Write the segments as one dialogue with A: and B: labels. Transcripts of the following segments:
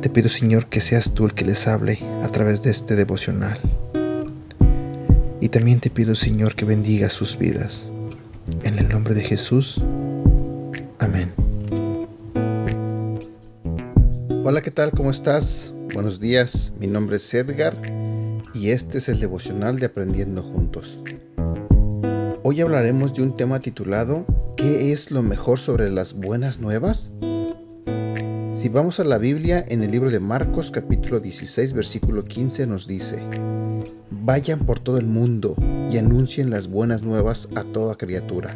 A: Te pido, Señor, que seas tú el que les hable a través de este devocional. Y también te pido, Señor, que bendiga sus vidas. En el nombre de Jesús. Amén. Hola, ¿qué tal? ¿Cómo estás? Buenos días, mi nombre es Edgar y este es el devocional de Aprendiendo Juntos. Hoy hablaremos de un tema titulado ¿Qué es lo mejor sobre las buenas nuevas? Si vamos a la Biblia, en el libro de Marcos capítulo 16 versículo 15 nos dice, Vayan por todo el mundo y anuncien las buenas nuevas a toda criatura.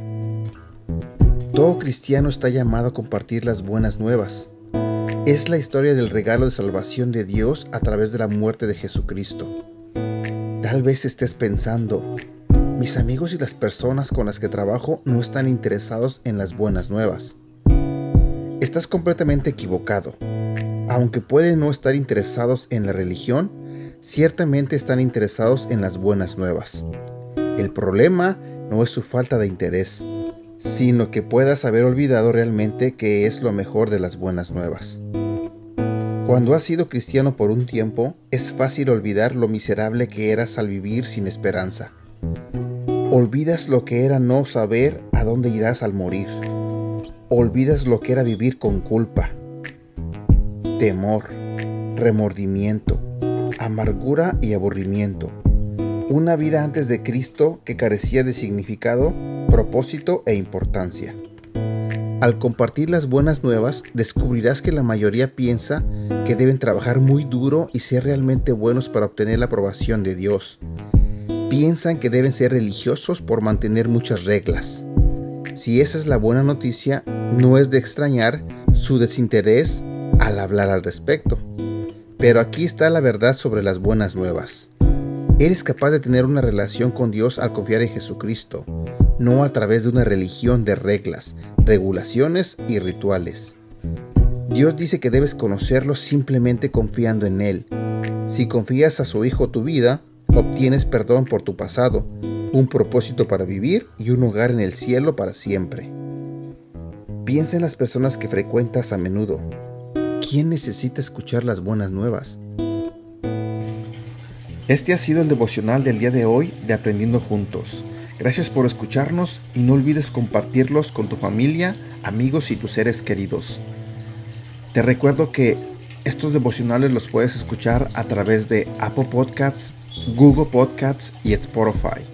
A: Todo cristiano está llamado a compartir las buenas nuevas es la historia del regalo de salvación de Dios a través de la muerte de Jesucristo. Tal vez estés pensando, mis amigos y las personas con las que trabajo no están interesados en las buenas nuevas. Estás completamente equivocado. Aunque pueden no estar interesados en la religión, ciertamente están interesados en las buenas nuevas. El problema no es su falta de interés, sino que puedas haber olvidado realmente que es lo mejor de las buenas nuevas. Cuando has sido cristiano por un tiempo, es fácil olvidar lo miserable que eras al vivir sin esperanza. Olvidas lo que era no saber a dónde irás al morir. Olvidas lo que era vivir con culpa, temor, remordimiento, amargura y aburrimiento. Una vida antes de Cristo que carecía de significado, propósito e importancia. Al compartir las buenas nuevas, descubrirás que la mayoría piensa que deben trabajar muy duro y ser realmente buenos para obtener la aprobación de Dios. Piensan que deben ser religiosos por mantener muchas reglas. Si esa es la buena noticia, no es de extrañar su desinterés al hablar al respecto. Pero aquí está la verdad sobre las buenas nuevas. Eres capaz de tener una relación con Dios al confiar en Jesucristo, no a través de una religión de reglas, regulaciones y rituales. Dios dice que debes conocerlo simplemente confiando en Él. Si confías a su Hijo tu vida, obtienes perdón por tu pasado, un propósito para vivir y un hogar en el cielo para siempre. Piensa en las personas que frecuentas a menudo. ¿Quién necesita escuchar las buenas nuevas? Este ha sido el devocional del día de hoy de Aprendiendo Juntos. Gracias por escucharnos y no olvides compartirlos con tu familia, amigos y tus seres queridos. Te recuerdo que estos devocionales los puedes escuchar a través de Apple Podcasts, Google Podcasts y Spotify.